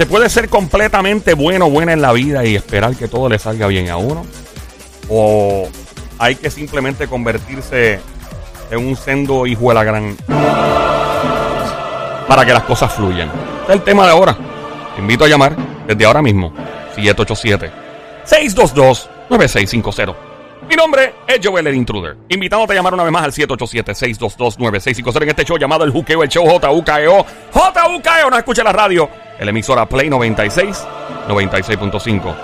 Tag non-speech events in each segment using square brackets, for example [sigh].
¿Se puede ser completamente bueno o buena en la vida y esperar que todo le salga bien a uno? ¿O hay que simplemente convertirse en un sendo hijo de la gran para que las cosas fluyan? Este es el tema de ahora. Te invito a llamar desde ahora mismo. 787-622-9650. Mi nombre es Joel el Intruder. Invitándote a llamar una vez más al 787-622-9650 en este show llamado El Juqueo, el show JUKEO. JUKEO, no escucha la radio. En la emisora Play 96, 96.5.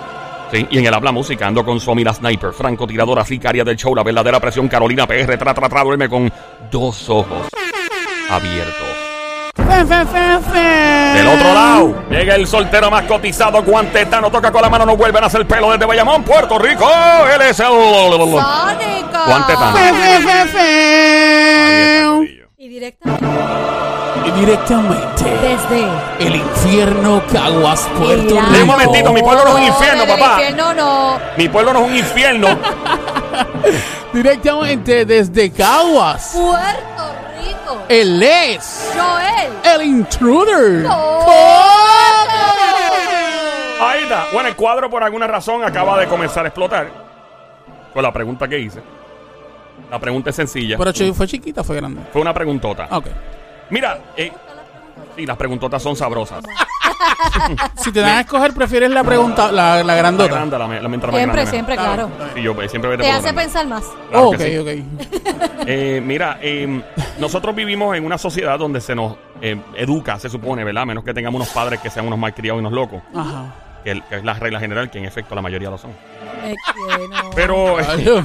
Sí, y en el habla música ando con Somi la Sniper, francotiradora sicaria del show, la verdadera presión Carolina PR, tra, tra, tra, duerme con dos ojos abiertos. Del otro lado, llega el soltero más cotizado, guantetano, toca con la mano, no vuelven a hacer pelo desde Bayamón, Puerto Rico. Él es el. ¡Sónico! Guantetano. Y directamente desde el infierno Caguas, Puerto. De un Rico. momentito, mi pueblo no es un infierno, papá. infierno no. Mi pueblo no es un infierno. [laughs] Directamente desde Caguas. Puerto Rico. Él es Joel. el intruder. Ahí está. Bueno, el cuadro por alguna razón acaba de comenzar a explotar. Con la pregunta que hice. La pregunta es sencilla. Pero fue chiquita, fue grande. Fue una preguntota. Ok. Mira, eh, sí, las preguntotas son sabrosas. [laughs] Si te dan a escoger, prefieres la pregunta, la, la La grandota. grande, la, la mientras más Siempre, grande, siempre, Claro. claro. Sí, yo pues, siempre Te hace pensar más. Claro Oh, que ok, sí. ok. [laughs] Eh, mira, eh, nosotros vivimos en una sociedad donde se nos eh, educa, se supone, ¿verdad? A menos que tengamos unos padres que sean unos malcriados y unos locos. Ajá. Que, el- que es la regla general, que en efecto la mayoría lo son. Es que no. Pero, eh.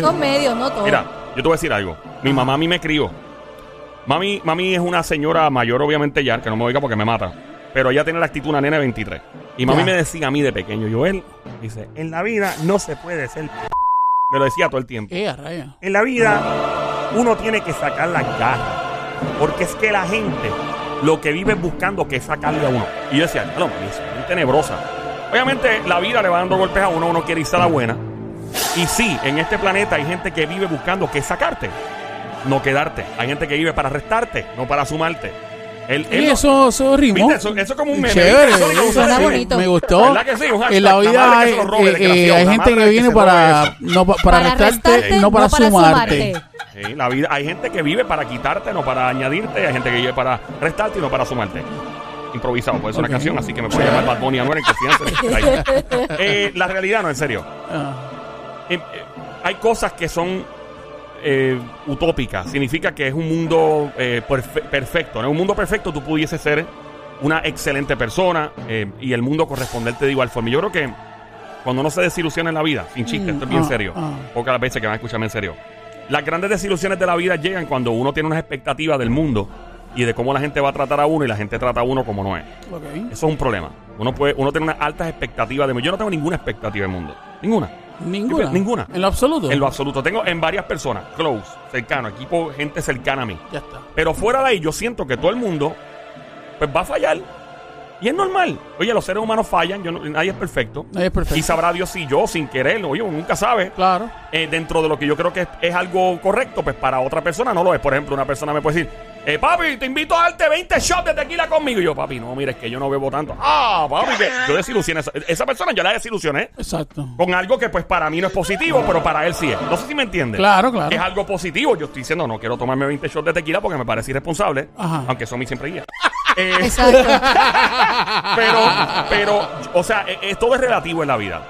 Son medios, no todos. mira, yo te voy a decir algo. Mi mamá a mí me crió. Mami, mami es una señora mayor, obviamente ya, que no me oiga porque me mata. Pero ella tiene la actitud una nena de 23. Y mami Ya. me decía a mí de pequeño, Joel, dice, en la vida no se puede ser... p-". Me lo decía todo el tiempo. Eh, a raya. En la vida uno tiene que sacar las garras. Porque es que la gente lo que vive es buscando que sacarle a uno. Y yo decía, no, mami, es muy tenebrosa. Obviamente la vida le va dando golpes a uno, uno quiere irse a la buena. Y sí, en este planeta hay gente que vive buscando que sacarte, no quedarte. Hay gente que vive para restarte, no para sumarte. El, Y eso, eso rimó. ¿Viste? Eso, eso es como un meme. Chévere. Me gustó. ¿Verdad que sí? Un hashtag, En la vida hay, robe, eh, eh, hay gente que viene para, no, pa- para, restarte, no para, sumarte. Sí, la vida, hay gente que vive para quitarte, no para añadirte. Hay gente que vive para restarte y no para sumarte. Improvisado, puede ser una canción, así que me puede llamar Bad Bunny Anuel en. [laughs] Ahí. Eh, la realidad no, en serio. Ah, Eh, eh, hay cosas que son utópicas. Significa que es un mundo perfe- perfecto. En un mundo perfecto tú pudieses ser una excelente persona y el mundo corresponderte de igual forma. Yo creo que cuando uno se desilusiona en la vida, sin chiste, Mm, esto es bien ah, serio. ah. Pocas las veces que van a escucharme en serio. Las grandes desilusiones de la vida llegan cuando uno tiene unas expectativas del mundo y de cómo la gente va a tratar a uno y la gente trata a uno como no es. Eso es un problema. Uno puede, uno tiene unas altas expectativas de Yo no tengo ninguna expectativa del mundo. Ninguna. Ninguna. Ninguna. En lo absoluto. En lo absoluto. Tengo en varias personas, close, cercano, equipo, gente cercana a mí. Ya está. Pero fuera de ahí, yo siento que todo el mundo pues va a fallar. Y es normal. Oye, los seres humanos fallan, yo no- nadie es perfecto. Nadie es perfecto. Y sabrá Dios si yo, sin querer, oye, uno nunca sabe. Claro. eh, dentro de lo que yo creo que es, es algo correcto, pues para otra persona no lo es. Por ejemplo, una persona me puede decir, eh, papi, te invito a darte 20 shots de tequila conmigo. Y yo, papi, no, mira, es que yo no bebo tanto. Ah, papi, que yo desilusioné. a Esa, esa persona yo la desilusioné Exacto. con algo que pues para mí no es positivo, pero para él sí es. No sé si me entiende. Claro, claro. Es algo positivo. Yo estoy diciendo, no quiero tomarme 20 shots de tequila porque me parece irresponsable, Ajá. aunque eso a mí siempre guía. Eh, Exacto. [laughs] pero, pero, o sea, eh, todo es relativo en la vida.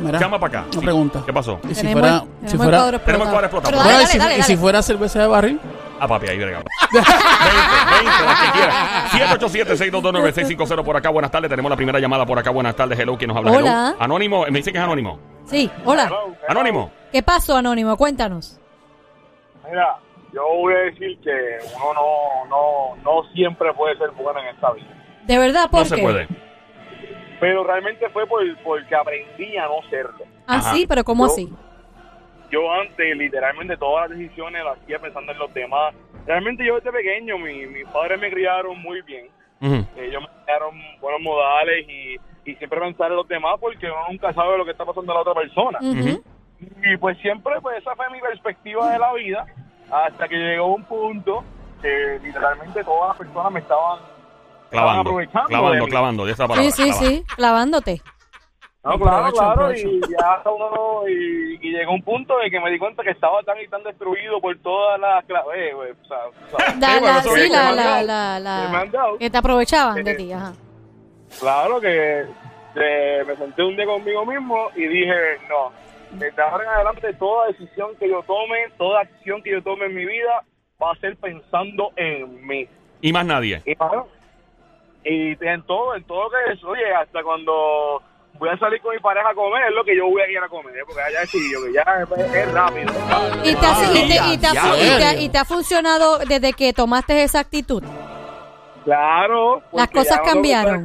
Mira, Llama para acá. Una Sí. pregunta. ¿Qué pasó? Y si Tenemos fuera, si tenemos el fuera, cuadro Tenemos el cuadro explotado. explotado. Pero Bueno, dale, y si, dale, y dale, si fuera cerveza de barril, Ah, papi, ahí bregamos. 20, 20, las que quieras. 787-622-9650 por acá. Buenas tardes. Tenemos la primera llamada por acá. Buenas tardes. Hello, ¿quién nos habla? Hola. Hello. Anónimo. Me dice que es anónimo. Sí, hola. Anónimo. ¿Qué pasó, Anónimo? Cuéntanos. Mira, yo voy a decir que uno no, no, no siempre puede ser bueno en esta vida. De verdad, ¿por No se puede. Pero realmente fue por, porque aprendí a no serlo. Ah, Ajá. sí, pero ¿cómo Yo- así? Yo antes, literalmente, todas las decisiones las hacía pensando en los demás. Realmente yo desde pequeño, mi, mis padres me criaron muy bien. Ellos me criaron buenos modales y, y siempre pensar en los demás porque uno nunca sabe lo que está pasando a la otra persona. Y pues siempre, pues esa fue mi perspectiva de la vida, hasta que llegó un punto que literalmente todas las personas me estaban Clavando, aprovechando. clavando, de clavando, de esa Sí, palabra. sí, clavando. sí, clavándote. No, claro, Aprovecho, claro, aprovecho. y ya uno, y, y llegó un punto de que me di cuenta que estaba tan y tan destruido por todas las claves, eh, güey, o sea, o sea, la- sí, la, la, la, la- que te aprovechaban de Eh, ti, ajá. claro que eh, me senté un día conmigo mismo y dije, no, desde ahora en adelante toda decisión que yo tome, toda acción que yo tome en mi vida va a ser pensando en mí. Y más nadie. Y, en todo, en todo lo que es, oye, hasta cuando voy a salir con mi pareja a comer, es lo que yo voy a ir a comer, ¿eh? porque ya decidí yo que ya es, es rápido. ¿Y te, ha- y te- y te ha- ya, y te ha- ya. y te ha funcionado desde que tomaste esa actitud? Claro. Las cosas no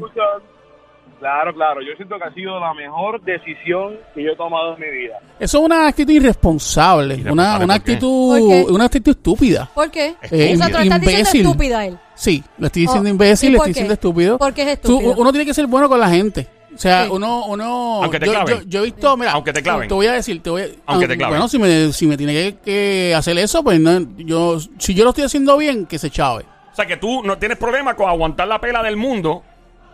Claro, claro. Yo siento que ha sido la mejor decisión que yo he tomado en mi vida. Eso es una actitud irresponsable, una, una actitud, ¿Por qué? una actitud estúpida. ¿Por qué? Eh, o sea, tú le estás diciendo imbécil. estúpida a él. Sí, le estoy diciendo Oh, imbécil, ¿y le por estoy qué? diciendo estúpido. ¿Por qué es Tú- estúpido? uno tiene que ser bueno con la gente. O sea, Sí. uno, uno. Aunque te yo, claven. yo- yo he visto, mira, Aunque te claven. Te voy a decir, te voy a, Aunque te claven. Bueno, si me, si me tiene que, que hacer eso, pues no, yo, si yo lo estoy haciendo bien, que se chave. O sea, que tú no tienes problema con aguantar la pela del mundo,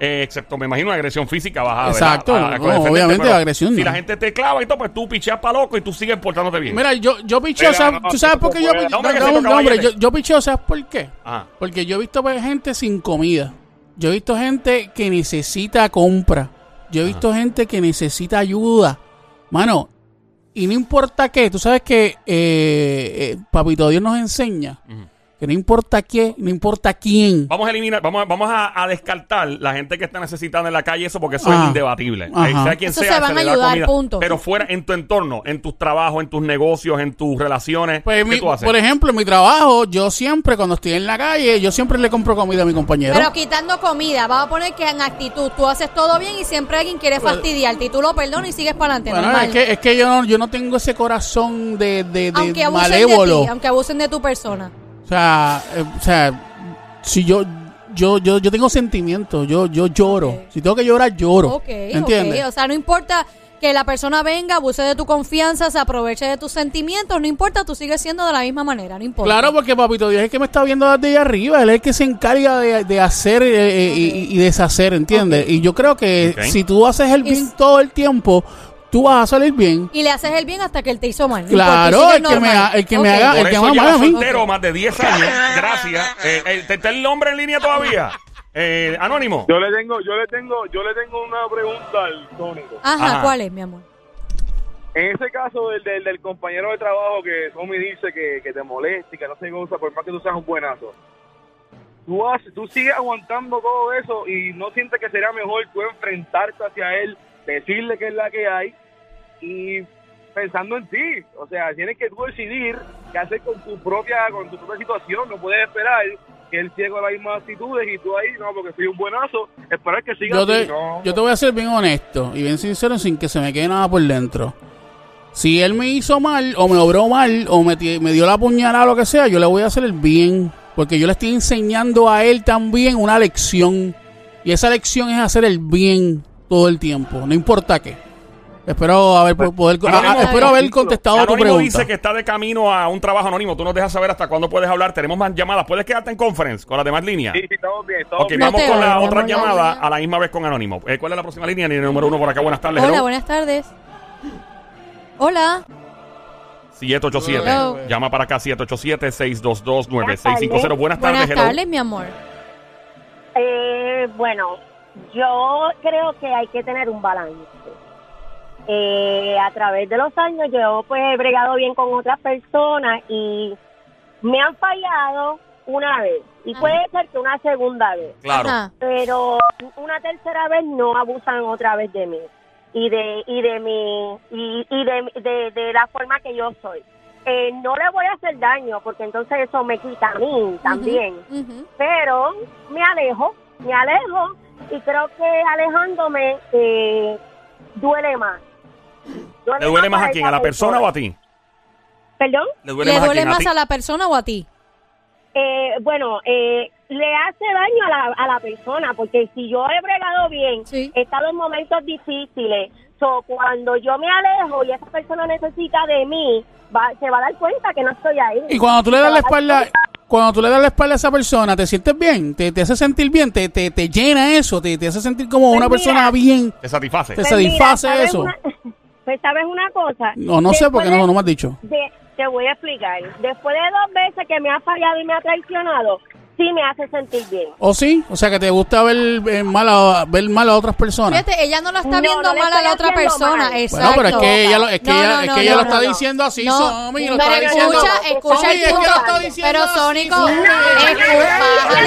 eh, excepto, me imagino, una agresión física bajada. Exacto, no, obviamente, agresión Si no. la gente te clava y todo, pues tú picheas para loco y tú sigues portándote bien. Mira, yo, yo picheo, Mira, ¿sabes- no, ¿tú sabes por qué yo picheo? No, hombre, que no, yo, yo picheo, ¿sabes por qué? Ajá. Porque yo he visto pues, gente sin comida. Yo he visto gente que necesita compra. Yo he visto gente que necesita ayuda. Mano, y no importa qué, tú sabes que eh, eh, Papito Dios nos enseña Ujú. Que no importa qué, no importa quién. Vamos a eliminar, vamos a, vamos a, a descartar la gente que está necesitada en la calle, eso porque eso es Ajá. indebatible. Ajá. Ahí sea quien Eso sea, se van le a da ayudar, comida. punto. Pero fuera en tu entorno, en tus trabajos, en tus negocios, en tus relaciones, Pues ¿qué mi- tú haces? por ejemplo, en mi trabajo, yo siempre cuando estoy en la calle, yo siempre le compro comida a mi compañero. Pero quitando comida, vamos a poner que en actitud tú haces todo bien y siempre alguien quiere fastidiarte y tú lo perdonas y sigues para adelante. Pues, bueno, normal. es que, es que yo, no, yo no tengo ese corazón de, de, de aunque abusen malévolo. de ti, aunque abusen de tu persona. O sea, eh, o sea, si yo yo yo yo tengo sentimientos, yo yo lloro. Si tengo que llorar, lloro. Ok, ¿Entiendes? ok. O sea, no importa que la persona venga, abuse de tu confianza, se aproveche de tus sentimientos, no importa, tú sigues siendo de la misma manera, no importa. Claro, porque Papito Dios es el que me está viendo desde allá arriba, él es el que se encarga de, de hacer eh, eh, y, y deshacer, ¿entiendes? Y yo creo que si tú haces el bien todo el tiempo, tú vas a salir bien. Y le haces el bien hasta que él te hizo mal. Claro, el que me ha- el que me haga- Por el que eso me lleva ama a mí. soltero más de 10 años. Gracias. Eh, eh, ¿Está el nombre en línea todavía? Eh, Anónimo. Yo le tengo, yo le tengo, yo le tengo una pregunta al tónico. Ajá, Ajá. ¿cuál es, mi amor? En ese caso del, del, del compañero de trabajo que Tommy dice que, que te molesta y que no se goza por más que tú seas un buenazo. Tú, haces, tú sigues aguantando todo eso y no sientes que sería mejor tú enfrentarte hacia él, decirle que es la que hay y pensando en ti. O sea, tienes que tú decidir qué hacer con tu propia, con tu propia situación. No puedes esperar que él siga las mismas actitudes y tú ahí, no, porque soy un buenazo, esperar que siga Yo te, así, no. yo te voy a ser bien honesto y bien sincero sin que se me quede nada por dentro. Si él me hizo mal o me obró mal o me, me dio la puñalada o lo que sea, yo le voy a hacer el bien. Porque yo le estoy enseñando a él también una lección. Y esa lección es hacer el bien todo el tiempo, no importa qué. Espero haber, po- poder, a- a- Anónimo, espero haber contestado a tu Anónimo pregunta. dice que está de camino a un trabajo anónimo. Tú nos dejas saber hasta cuándo puedes hablar. Tenemos más llamadas. ¿Puedes quedarte en conference con las demás líneas? Sí, sí, estamos bien, Ok, bien. Vamos con la otra llamada línea. a la misma vez con Anónimo. Eh, ¿Cuál es la próxima línea? Ni el número uno por acá. Buenas tardes. Hola, hello. buenas tardes. Hola. 787. Hello. Llama para acá 787-622-9650. Buenas tardes. Buenas hello. tardes, mi amor. Eh, bueno, yo creo que hay que tener un balance. Eh, a través de los años yo pues he bregado bien con otras personas y me han fallado una vez y Ajá. puede ser que una segunda vez, Claro. Ajá. pero una tercera vez no abusan otra vez de mí y de y de mi y, y de, de, de la forma que yo soy. Eh, no le voy a hacer daño porque entonces eso me quita a mí también pero me alejo, me alejo y creo que alejándome eh, duele más. ¿Le duele más a quién? ¿A la persona o a ti? Perdón, ¿Le duele ¿Le más a la persona o a ti? eh, bueno, eh, le hace daño a la, a la persona porque si yo he bregado bien, Sí. he estado en momentos difíciles, so, cuando yo me alejo y esa persona necesita de mí, va, se va a dar cuenta que no estoy ahí. Y cuando tú le das la espalda, cuando tú le das la espalda a esa persona, ¿te sientes bien? ¿Te, te hace sentir bien? ¿Te, te, te llena eso? ¿Te, te hace sentir como Pues una mira. persona bien? Te satisface. Te Pues satisface mira, ¿sabes eso? una- [laughs] pues sabes una cosa. No, no sé porque Después no, de- no me has dicho. de- te voy a explicar. Después de dos veces que me ha fallado y me ha traicionado, sí me hace sentir bien. ¿O sí? O sea, que te gusta ver, ver mal, a, ver mal a otras personas. Fíjate, ella no lo está No, viendo no mal a la otra persona. mal. Exacto. Bueno, pero es que ella lo, es que No, ella, no, es no, que ella no, lo no, está no. diciendo así, No, Somi, lo pero está diciendo. escucha, escucha Somi, el es que punto. lo está diciendo Pero Sónico, escucha,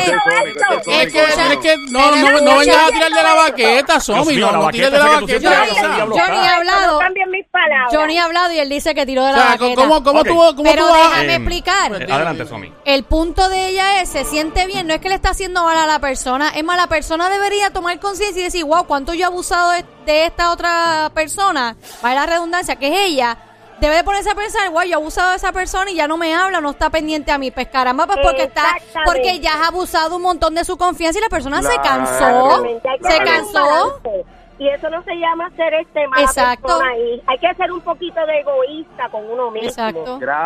es que, es que no, no, no, vengas a tirar de la baqueta, Somi, no, no tires de la baqueta. Yo ni he hablado. No cambien mis palabras. Yo ni he hablado y él dice que tiró de la baqueta. ¿cómo, tú, vas? déjame Eh, explicar. Eh, Adelante, Somi. El punto de ella es, se siente bien, no es que le está haciendo mal a la persona, es más, la persona debería tomar conciencia y decir, wow, cuánto yo he abusado de, de esta otra persona, vaya la redundancia, que es ella, debe de ponerse a pensar, wow, yo he abusado de esa persona y ya no me habla, no está pendiente a mí, pues caramba, pues porque está, porque ya has abusado un montón de su confianza y la persona se cansó, se cansó. Y eso no se llama ser este mala Exacto. persona y hay que ser un poquito de egoísta con uno mismo. Exacto.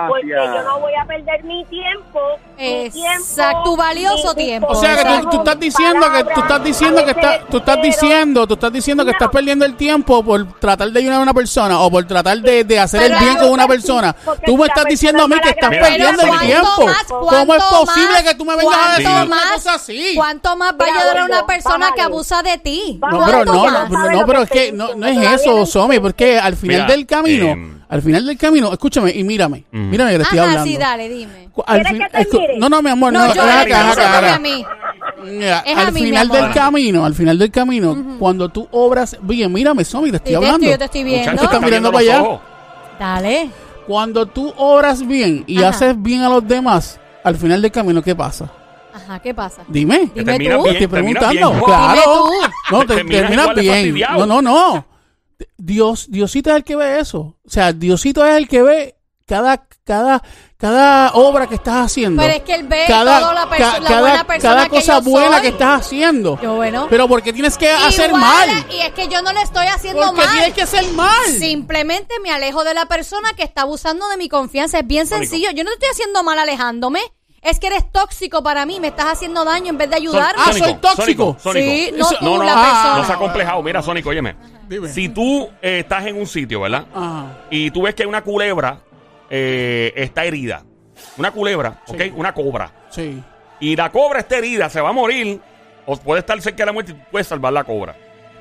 Porque yo Gracias. no voy a perder mi tiempo. Exacto, tu valioso tiempo. O sea que tú, estás diciendo que tú estás diciendo que está, tú estás diciendo, tú estás diciendo que No. estás perdiendo el tiempo por tratar de ayudar a una persona o por tratar de, de hacer el bien con una persona. Tú me estás diciendo a mí que estás perdiendo el ¿cuánto tiempo. más, ¿Cómo es cuánto posible más, que tú me vengas a decir una más, cosa así? ¿Cuánto más va a ayudar a una persona que abusa de ti? No, pero no. No, ¿Sabes no, pero es que no, no es eso, Somi, porque al final Mira, del camino, em, al final del camino, escúchame y mírame, Mm. mírame que te estoy Ajá, hablando. sí, dale, dime. Al ¿Quieres fin- que te escu- mire? no, no, mi amor, no, No, yo le que- deja que a mí. Mira, Es a al mí, mi final amor. del camino, al final del camino, cuando tú obras bien, mírame, Somi, te estoy Sí, te hablando. estoy- yo te estoy viendo. Muchacho, está mirando para allá. Dale. Cuando tú obras bien y Ajá. haces bien a los demás, al final del camino, ¿qué pasa? Ajá, ¿qué pasa? Dime. Dime terminas tú. bien, Te estoy preguntando. bien. Claro. Dime. No, te, Terminas terminas igual de bien. fastidiado. No, no, no. Dios, Diosito es el que ve eso. O sea, Diosito es el que ve cada, cada, cada obra que estás haciendo. Pero es que él ve cada, toda la, perso- ca- la cada- buena persona cada que cosa yo buena soy. que estás haciendo. Yo, bueno. Pero porque tienes que hacer Igual, mal. Y es que yo no le estoy haciendo Porque mal. tienes que hacer mal. Simplemente me alejo de la persona que está abusando de mi confianza. Es bien sencillo. Yo no te estoy haciendo mal alejándome. Es que eres tóxico para mí. Me estás haciendo daño en vez de ayudarme. Ah, soy tóxico. Sónico, Sónico. Sí, no tú, no, no, la persona. No se ha complejado. Mira, Sónico, óyeme. Dime. Si tú eh, estás en un sitio, ¿verdad? Ajá. Y tú ves que una culebra eh, está herida. Una culebra, ¿ok? Una cobra. Sí. Y la cobra está herida, se va a morir. O puede estar cerca de la muerte y tú puedes salvar la cobra.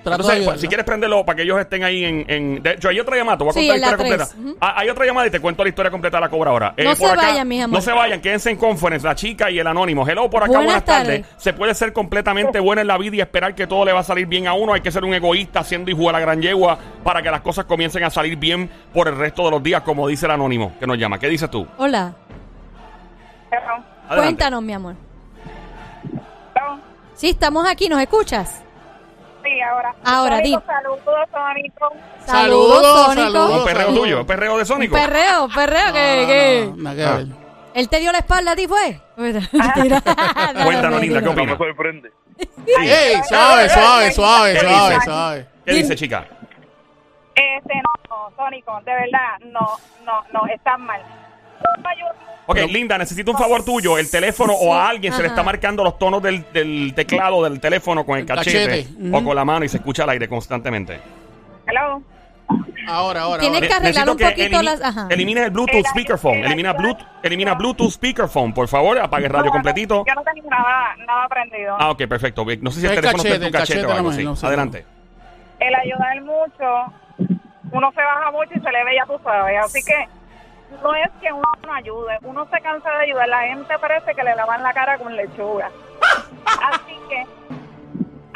Entonces, ayudarla. si quieres prenderlo para que ellos estén ahí en, en- De hecho, hay otra llamada. Te voy a contar la historia completa. Hay otra llamada y te cuento la historia completa de la cobra ahora. Eh, No por se acá- vayan, mis amores. No se vayan, quédense en conference. La chica y el anónimo. Hello, por acá, Buenas buenas, tardes. tardes. Se puede ser completamente bueno en la vida y esperar que todo le va a salir bien a uno. Hay que ser un egoísta haciendo hijo de la gran yegua para que las cosas comiencen a salir bien por el resto de los días, como dice el anónimo que nos llama. ¿Qué dices tú? Hola. Adelante. Cuéntanos, mi amor. Sí, estamos aquí. ¿Nos escuchas? Sí, ahora. Ahora, di. Saludos, Sónico. Saludos, Sónico. saludos. ¿Un perreo tuyo? ¿Un perreo de Un Sónico? perreo, un perreo. que, que- No, no, que ver. ¿Él te dio la espalda a ti, fue? [laughs] Dale, Cuéntanos, linda, ¿qué. No me opinas? sorprende. [laughs] Ey, suave, suave, suave, ¿Qué suave, suave. ¿Qué dice, chica? Este, no, no, Sónico, de verdad, no, no, no, están mal. Ok, Linda, necesito un favor tuyo. El teléfono o a alguien se le está marcando los tonos del, del teclado del teléfono con el El cachete, cachete. o con la mano y se escucha al aire constantemente. Hello. Ahora, ahora, Tienes ahora. que arreglar Necesito un que poquito elimi- las... Ajá. Elimines el Bluetooth speakerphone. el- Elimina Bluetooth, elimina Bluetooth speakerphone, por favor. Apague el radio completito. Yo no tengo nada, nada aprendido. Ah, ok, perfecto. No sé si el, El teléfono está en cachete, tu el cachete, cachete o algo así. no. Adelante. El ayudar mucho, uno se baja mucho y se le ve, ya tú sabes. Así que no es que uno no ayude, uno se cansa de ayudar. La gente parece que le lavan la cara con lechuga. [laughs] Así que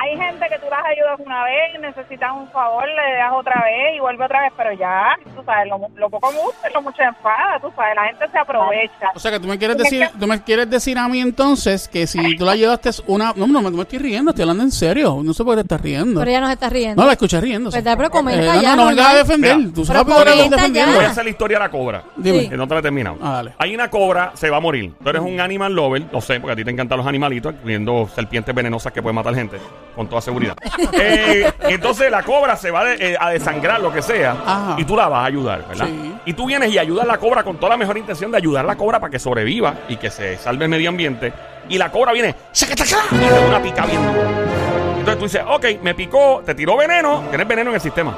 hay gente que tú las ayudas una vez, necesitas un favor, le das otra vez y vuelve otra vez, pero ya, tú sabes, lo, lo poco gusta y lo mucho enfada, tú sabes, la gente se aprovecha. O sea que tú me quieres decir, tú me quieres decir a mí entonces que si tú la ayudaste una, no, no, no me estoy riendo, estoy hablando en serio, no sé por qué te estás riendo. Pero ella nos está riendo. No la escuché riendo. Pues pero comenta no, ya, no, no a defender. Mira, tú sabes por qué defendiendo. Voy a hacer la historia de la cobra. Dime. Sí. Que no te la he terminado. Ah, dale. Hay una cobra, se va a morir. Tú eres un animal lover, lo sé, porque a ti te encantan los animalitos, incluyendo serpientes venenosas que pueden matar gente, con toda seguridad. [laughs] Eh, entonces la cobra se va de- eh, a desangrar lo que sea Ajá. y tú la vas a ayudar, ¿verdad? Sí. Y tú vienes y ayudas a la cobra con toda la mejor intención de ayudar a la cobra para que sobreviva y que se salve el medio ambiente. Y la cobra viene, ¡shakataka! y te da una pica bien. Entonces tú dices, ok, me picó, te tiró veneno, tienes veneno en el sistema.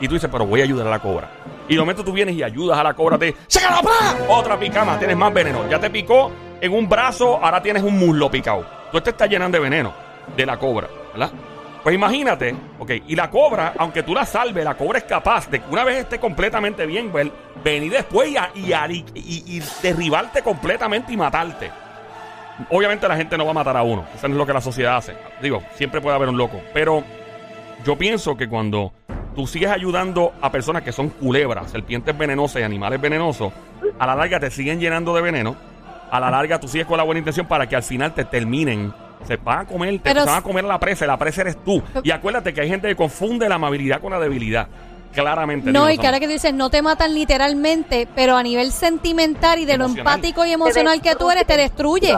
Y tú dices, pero voy a ayudar a la cobra. Y de momento tú vienes y ayudas a la cobra, te ¡Sácala, pa! Otra picama, tienes más veneno. Ya te picó en un brazo, ahora tienes un muslo picado. Tú te estás llenando de veneno de la cobra, ¿verdad? Pues imagínate, ok, y la cobra, aunque tú la salves, la cobra es capaz de que una vez esté completamente bien, pues, venir después y, y- y derribarte completamente y matarte. Obviamente la gente no va a matar a uno. Eso no es lo que la sociedad hace. Digo, siempre puede haber un loco. Pero yo pienso que cuando tú sigues ayudando a personas que son culebras, serpientes venenosas y animales venenosos, a la larga te siguen llenando de veneno. A la larga tú sigues con la buena intención para que al final te terminen. Se van a comer, te, Pero van a comer la presa. La presa eres tú. Y acuérdate que hay gente que confunde la amabilidad con la debilidad. Claramente. No, digo, y que ahora que tú dices, no te matan literalmente, pero a nivel sentimental y de lo Emocional. empático y emocional que tú eres, te destruye.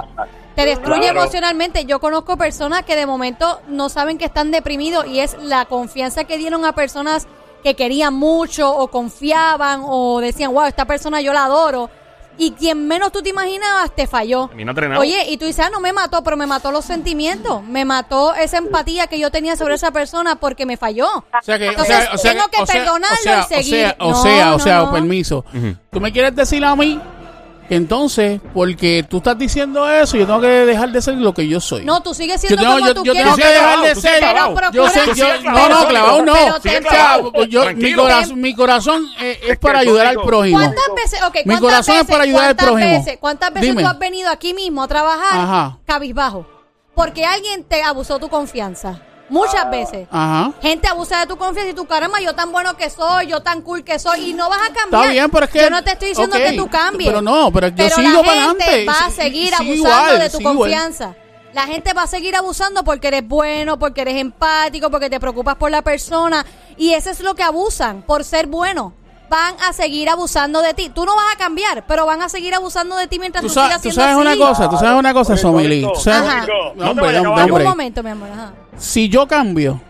Te destruye Claro. emocionalmente. Yo conozco personas que de momento no saben que están deprimidos y es la confianza que dieron a personas que querían mucho o confiaban o decían, wow, esta persona yo la adoro. Y quien menos tú te imaginabas te falló. Termina drenado. Oye, y tú dices, ah, no me mató, pero me mató los sentimientos. Me mató esa empatía que yo tenía sobre esa persona porque me falló. O sea que, o Entonces, sea, o sea, tengo que o sea, perdonarlo o sea, y seguir. O sea, o No, sea, o no, sea, no. permiso. Tú me quieres decir a mí entonces, porque tú estás diciendo eso, yo tengo que dejar de ser lo que yo soy. No, tú sigues yo siendo tengo, como yo, tú yo quieres. tengo que dejar de ser. Pero Yo sé, yo, no, no, clavado no. pero O ten- sea, yo- mi, corazón, mi corazón eh, es que para ayudar al prójimo. ¿Cuántas veces, ok, Mi cuántas corazón es veces, para ayudar al cuántas prójimo. veces- ¿Cuántas veces Dime. tú has venido aquí mismo a trabajar Ajá. cabizbajo? Porque alguien te abusó tu confianza. Muchas veces. Ajá. Gente abusa de tu confianza y tú, caramba, yo tan bueno que soy, yo tan cool que soy, y no vas a cambiar. Está bien, pero es que. Yo no te estoy diciendo que tú cambies. Pero no, pero yo Pero sigo la para gente adelante. va a seguir abusando igual, de tu igual. confianza. La gente va a seguir abusando porque eres bueno, porque eres empático, porque te preocupas por la persona. Y eso es lo que abusan, por ser bueno. Van a seguir abusando de ti. Tú no vas a cambiar, pero van a seguir abusando de ti mientras Tú tú, sigas tú siendo sabes una cosa, tú sabes una cosa, Somili. No te Hombre, caballo. Un momento, mi amor. Ajá. Si yo cambio,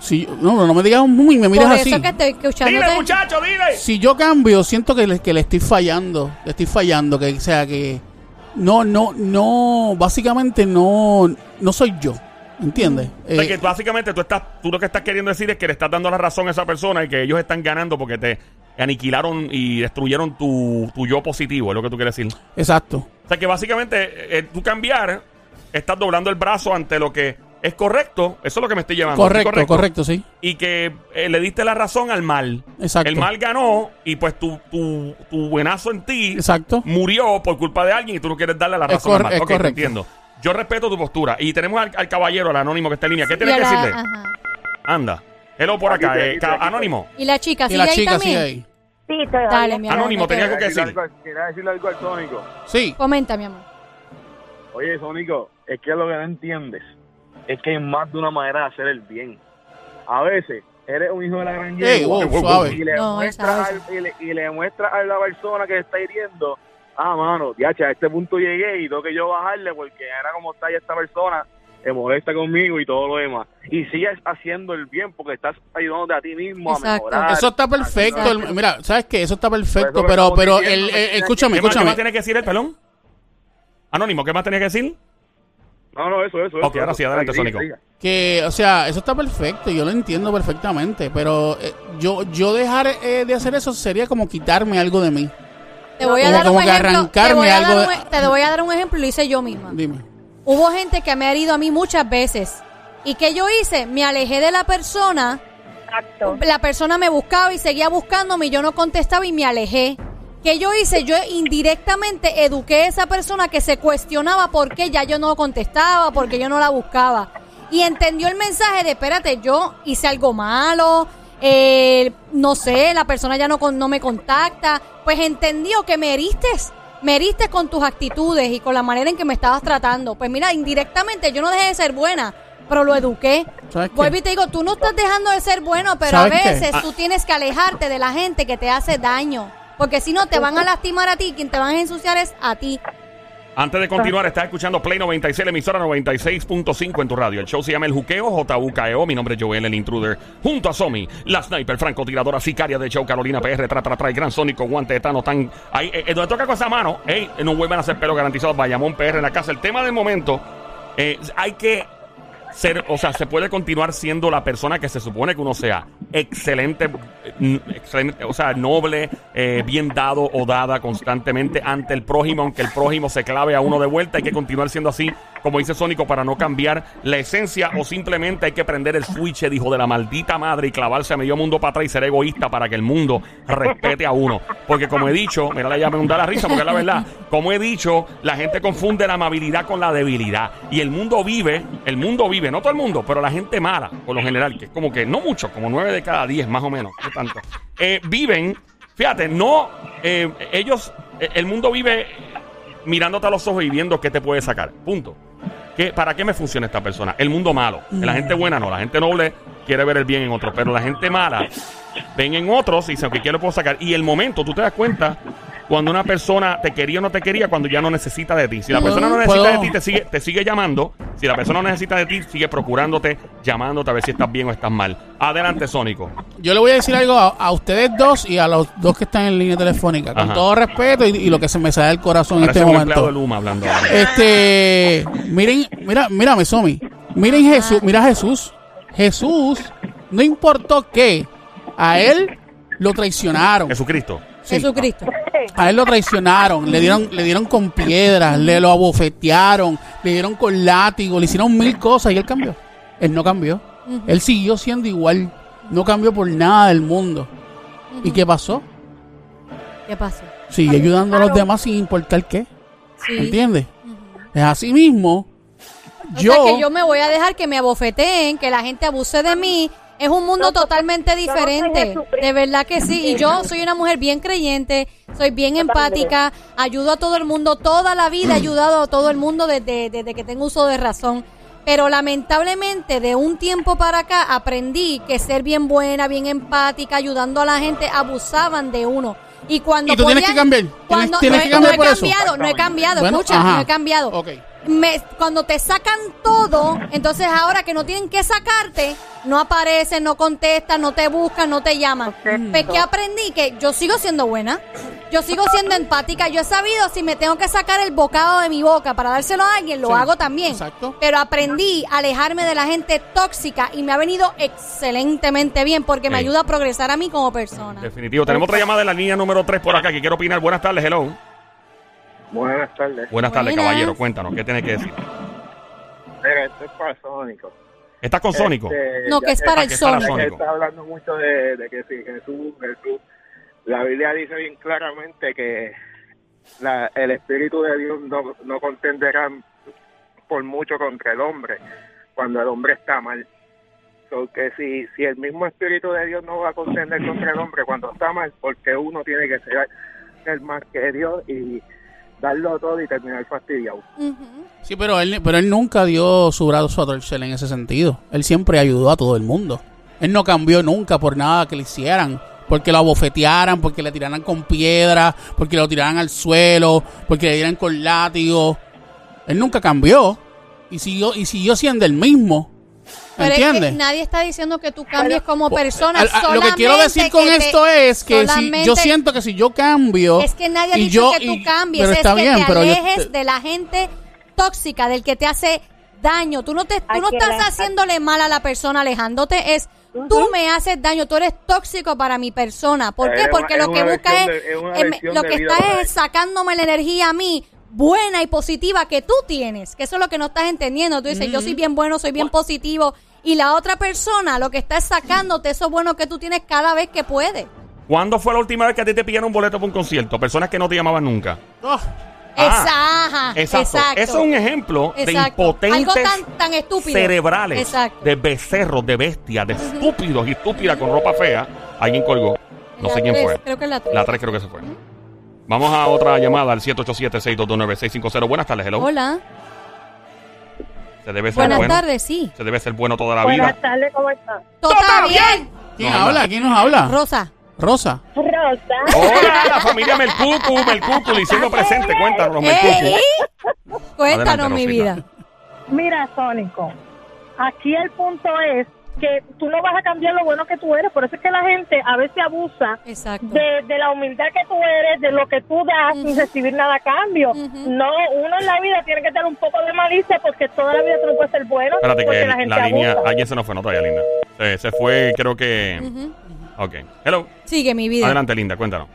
si, no, no, no me digas un y me miras Por así. eso que estoy escuchándote. Dile, muchacho, dile. Si yo cambio, siento que le, que le estoy fallando, le estoy fallando, que o sea que no, no, no, básicamente no, no soy yo, ¿entiendes? O sea, Eh, que básicamente tú estás, tú lo que estás queriendo decir es que le estás dando la razón a esa persona y que ellos están ganando porque te aniquilaron y destruyeron tu, tu yo positivo, es lo que tú quieres decir. exacto. O sea que básicamente eh, tú cambiar, estás doblando el brazo ante lo que es correcto, eso es lo que me estoy llevando. ¿estoy Correcto, correcto, sí. Y que eh, le diste la razón al mal. Exacto. El mal ganó y pues tu, tu, tu buenazo en ti Exacto. murió por culpa de alguien y tú no quieres darle la razón al mal. es Ok, te correcto. entiendo. Yo respeto tu postura. Y tenemos al, al caballero, al anónimo que está en línea. ¿Qué tienes que decirle? ajá. Anda. Hello por Aquí acá. estoy, eh, aquí estoy, aquí. Y la chica, Y sigue la ahí chica también. sigue ahí. Sí, estoy Dale, mi amor. Anónimo, tenía algo que decir. algo- Quería decirle algo al Tónico. Sí. Comenta, mi amor. Oye, Sónico, es que lo que no entiendes es que hay más de una manera de hacer el bien. A veces eres un hijo de la gran Ey, yegua wow, suave. y le, No, muestras esa- al- y, le, y le muestras a la persona que está hiriendo, ah, mano, ya, a este punto llegué y tengo que yo bajarle porque era como está ya esta persona, se molesta conmigo y todo lo demás. Y sigues haciendo el bien porque estás ayudándote a ti mismo Exacto. a mejorar. Eso está perfecto. El- mira, ¿sabes qué? Eso está perfecto, pero, pero, el, que escúchame, ¿Qué más, qué más escúchame. tiene que decir el pelón? Anónimo, ¿qué más tenía que decir? No, no, eso, eso. Ok, eso, ahora sí, adelante, Sónico. Que, o sea, eso está perfecto, yo lo entiendo perfectamente, pero eh, yo, yo dejar eh, de hacer eso sería como quitarme algo de mí. Te voy a Como- dar como un que ejemplo. Te arrancarme voy, a algo dar de- un, te voy a dar un ejemplo, lo hice yo misma. Dime. Hubo gente que me ha herido a mí muchas veces. ¿Y qué yo hice? Me alejé de la persona. Exacto. La persona me buscaba y seguía buscándome y yo no contestaba y me alejé. ¿Qué yo hice? Yo indirectamente eduqué a esa persona que se cuestionaba por qué ya yo no contestaba, porque yo no la buscaba. Y entendió el mensaje de, espérate, yo hice algo malo, eh, no sé, la persona ya no, con- no me contacta. Pues entendió que me heriste, me heriste con tus actitudes y con la manera en que me estabas tratando. Pues mira, indirectamente yo no dejé de ser buena, pero lo eduqué. Vuelvo y te digo, tú no estás dejando de ser bueno, pero a veces Ah. tú tienes que alejarte de la gente que te hace daño. Porque si no, te van a lastimar a ti. Quien te van a ensuciar es a ti. Antes de continuar, estás escuchando Play 96, la emisora 96.5 en tu radio. El show se llama El Juqueo, JUKEO. Mi nombre es Joel, el intruder. Junto a Somi, la sniper, francotiradora sicaria de show, Carolina PR, tra, tra, tra, el gran sónico, guante de Tano, tan... Ahí, eh, donde toca con esa mano, ey, no vuelven a hacer pelo garantizado. Bayamón PR en la casa. El tema del momento, eh, hay que ser, o sea, se puede continuar siendo la persona que se supone que uno sea eh, excelente o sea, noble, eh, bien dado o dada constantemente ante el prójimo, aunque el prójimo se clave a uno de vuelta, hay que continuar siendo así, como dice Sónico, para no cambiar la esencia o simplemente hay que prender el switch, dijo de la maldita madre y clavarse a medio mundo para atrás y ser egoísta para que el mundo respete a uno. Porque como he dicho, mira, ya me da la risa porque es la verdad, como he dicho, la gente confunde la amabilidad con la debilidad. Y el mundo vive, el mundo vive, no todo el mundo, pero la gente mala, por lo general, que es como que no mucho, como nueve de cada diez más o menos, tanto, eh, viven, fíjate, no, eh, ellos, eh, el mundo vive mirándote a los ojos y viendo qué te puede sacar, punto. ¿Qué, ¿Para qué me funciona esta persona? El mundo malo. La gente buena no, la gente noble quiere ver el bien en otros, pero la gente mala ven en otros y dicen que quiero puedo sacar. Y el momento, tú te das cuenta cuando una persona te quería o no te quería cuando ya no necesita de ti. Si la persona no necesita de ti, te sigue, te sigue llamando. Si la persona no necesita de ti, sigue procurándote, llamándote a ver si estás bien o estás mal. Adelante, Sónico. Yo le voy a decir algo a, a ustedes dos y a los dos que están en línea telefónica, con Ajá. todo respeto y, y lo que se me sale del corazón en este un empleado de momento. Luma hablando. Este, miren, mira, mírame, Somi. Miren Jesús, mira Jesús. Jesús, no importó qué, a él lo traicionaron. Jesucristo. Sí. Jesucristo. A él lo traicionaron, le dieron, le dieron con piedras, le lo abofetearon, le dieron con látigo, le hicieron mil cosas y él cambió. Él no cambió. Él siguió siendo igual. No cambió por nada del mundo. ¿Y qué pasó? ¿Qué pasó? Sigue ayudando a los demás sin importar qué. Sí. ¿Entiendes? Es así mismo. O Yo, sea que yo me voy a dejar que me abofeteen, que la gente abuse de mí. Es un mundo totalmente diferente. De verdad que sí. Y yo soy una mujer bien creyente, soy bien empática, ayudo a todo el mundo. Toda la vida he ayudado a todo el mundo desde, desde que tengo uso de razón. Pero lamentablemente de un tiempo para acá aprendí que ser bien buena, bien empática, ayudando a la gente, abusaban de uno. Y cuando Y tú tienes que cambiar. Tienes- Cuando, tienes no, que cambiar no por he eso. cambiado, no he cambiado, Bueno, escucha, ajá. no he cambiado. Ok. Me- cuando te sacan todo, entonces ahora que no tienen que sacarte, no aparecen, no contestan, no te buscan, no te llaman. Pues que aprendí que yo sigo siendo buena, yo sigo siendo empática, yo he sabido si me tengo que sacar el bocado de mi boca para dárselo a alguien, lo Sí, hago también. exacto. Pero aprendí a alejarme de la gente tóxica y me ha venido excelentemente bien porque me ayuda a progresar a mí como persona. Definitivo. Tenemos otra llamada de la línea número 3 por acá que quiero opinar. Buenas tardes, hello. Buenas tardes. Buenas tardes, Buenas. caballero. Cuéntanos, ¿qué tienes que decir? Mira, esto es pasónico. ¿Estás con Sónico? Este, No, que es para Ah, el para. Sónico. está hablando mucho de, de que si Jesús, Jesús, la Biblia dice bien claramente que la, el Espíritu de Dios no, no contenderá por mucho contra el hombre cuando el hombre está mal. Porque si, si el mismo Espíritu de Dios no va a contender contra el hombre cuando está mal, porque uno tiene que ser, ser más que Dios y darlo todo y terminar fastidiado. Sí, pero él, pero él nunca dio su brazo a torcer en ese sentido. Él siempre ayudó a todo el mundo. Él no cambió nunca por nada que le hicieran. Porque lo abofetearan, porque le tiraran con piedra, porque lo tiraran al suelo, porque le dieran con látigo. Él nunca cambió. Y siguió, y siguió siendo el mismo. Pero es que ¿Entiendes? nadie está diciendo que tú cambies como persona. A- lo que quiero decir con te- esto es que si yo siento que si yo cambio Es que nadie ha y dicho yo- que tú y- cambies, pero es está que bien, te pero yo- alejes de la gente tóxica, del que te hace daño. Tú no, te, tú no estás haciéndole mal a la persona alejándote, es tú me haces daño, tú eres tóxico para mi persona. ¿Por qué? Es Porque lo que busca es, em, lo que está es sacándome la energía a mí buena y positiva que tú tienes, que eso es lo que no estás entendiendo. Tú dices, yo soy bien bueno, soy bien positivo, y la otra persona lo que está es sacándote eso bueno que tú tienes cada vez que puede. ¿Cuándo fue la última vez que a ti te pidieron un boleto para un concierto? Personas que no te llamaban nunca. Oh, Ah, Exacto. Exacto. Eso es un ejemplo de impotentes Algo tan, tan estúpido. cerebrales, Exacto. de becerros, de bestias, de estúpidos y estúpidas con ropa fea. Alguien colgó. No La sé quién tres, fue. Creo que es la tres. La 3 creo que se fue. Vamos a otra llamada al 787-622-9650. Buenas tardes, hello. Hola. Se debe ser Buenas bueno. tardes, sí. Se debe ser bueno toda la Buenas vida. tardes, ¿cómo están? Todo está bien. ¿Quién habla? ¿Quién nos habla? Rosa. Rosa. Rosa. Hola, la familia Melcucu, Melcucu, diciendo presente. Cuéntanos, Melcucu. ¡Ey! Cuéntanos, Adelante, mi Rosita. vida. Mira, Sónico, aquí el punto es que tú no vas a cambiar lo bueno que tú eres, por eso es que la gente a veces abusa de, de la humildad que tú eres, de lo que tú das sin recibir nada a cambio. No, uno en la vida tiene que tener un poco de malicia porque toda la vida tú no puedes ser bueno Espérate porque que la línea. abusa. Ayer se nos fue, no todavía, linda. Se, se fue, creo que. Ujú. Ok. Hello. Sigue mi vida. Adelante, linda, cuéntanos.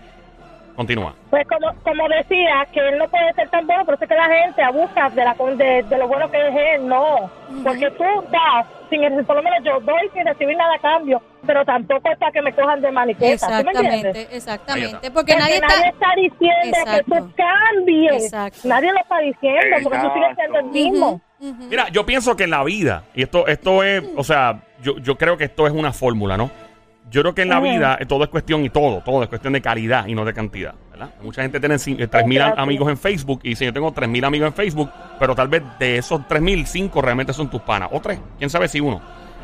Continúa. Pues como, como decía, que él no puede ser tan bueno, por eso es que la gente abusa de, la, de, de lo bueno que es él, no. Porque tú das, sin por lo menos yo doy sin recibir nada a cambio, pero tampoco es para que me cojan de maniqueta, ¿tú me entiendes? Exactamente, Ahí exactamente. está. Porque nadie está. diciendo que tú cambies. Exacto. Nadie lo está diciendo, porque tú sigues siendo el mismo. Mira, yo pienso que en la vida, y esto, esto es, o sea, yo, yo creo que esto es una fórmula, ¿no? Yo creo que en la vida eh, todo es cuestión y todo, todo es cuestión de calidad y no de cantidad, ¿verdad? Mucha gente tiene cin- eh, 3.000 Exacto. amigos en Facebook y dice, yo tengo 3.000 amigos en Facebook, pero tal vez de esos 3.000, 5 realmente son tus panas, o 3, quién sabe si uno.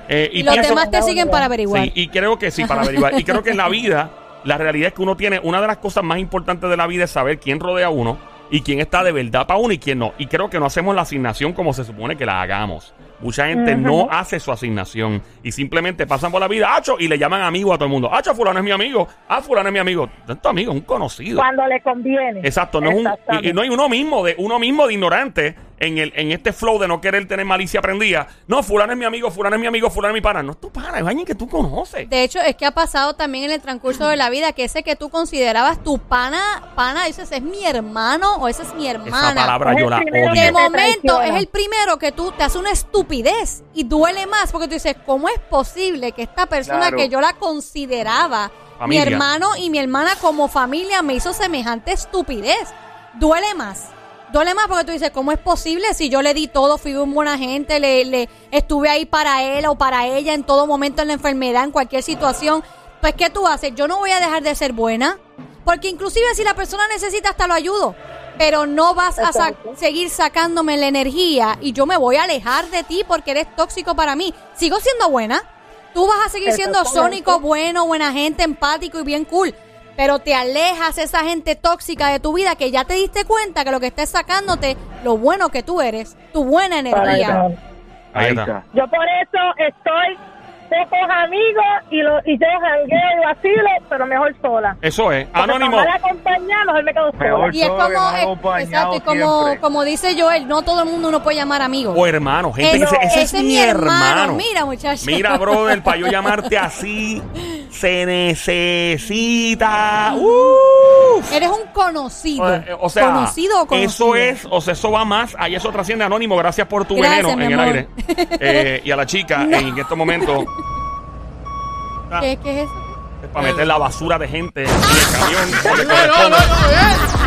Eh, Y los pienso- demás te siguen para averiguar. Sí, y creo que sí, para averiguar. Y creo que en la vida, la realidad es que uno tiene, una de las cosas más importantes de la vida es saber quién rodea a uno y quién está de verdad para uno y quién no. Y creo que no hacemos la asignación como se supone que la hagamos. Mucha gente no hace su asignación y simplemente pasan por la vida, Acho, y le llaman amigo a todo el mundo. Acho, fulano es mi amigo. Ah, fulano es mi amigo. Tu amigo, un conocido. Cuando le conviene. Exacto, no es un, y, no hay uno mismo de uno mismo de ignorante en el en este flow de no querer tener malicia aprendida. No, fulano es mi amigo, fulano es mi amigo, fulano es mi pana. No es tu pana, es alguien que tú conoces. De hecho, es que ha pasado también en el transcurso de la vida que ese que tú considerabas tu pana, pana, dices, es mi hermano o esa es mi Esa hermana. palabra Es yo la de odio. te momento es el primero que tú te hace una estupidez y duele más porque tú dices, ¿cómo es posible que esta persona Claro. que yo la consideraba Familia. mi hermano y mi hermana como familia me hizo semejante estupidez? Duele más. Duele más porque tú dices, ¿cómo es posible si yo le di todo, fui un buena gente, le, le estuve ahí para él o para ella en todo momento en la enfermedad, en cualquier situación? Pues, ¿qué tú haces? Yo no voy a dejar de ser buena, porque inclusive si la persona necesita hasta lo ayudo, pero no vas a sa- seguir sacándome la energía y yo me voy a alejar de ti porque eres tóxico para mí. Sigo siendo buena. Tú vas a seguir siendo sónico, bueno, buena gente, empático y bien cool. Pero te alejas esa gente tóxica de tu vida que ya te diste cuenta que lo que está es sacándote lo bueno que tú eres, tu buena energía. Ahí está. Yo por eso estoy pocos amigos y, lo, y yo jangueo y vacilo, pero mejor sola. Eso es. Anónimo. para mal acompañado, mejor me quedo sola. Mejor. Y es que como, acompañado exacto, y como, como dice Joel, no todo el mundo uno puede llamar amigo. O hermano, gente que Ese- dice, ese, ese es mi hermano. Mira, muchacho. Mira, brother, para yo llamarte [laughs] así, se necesita. ¡Uh! Eres un conocido. O, eh, o sea, conocido o eso conocido. es, o sea, eso va más, ahí eso trasciende anónimo, gracias por tu Gracias, veneno en el aire. [laughs] Eh, y a la chica, en estos momentos, ¿Qué, qué es eso? es para meter la basura de gente en el camión. No, no, no, no, eh.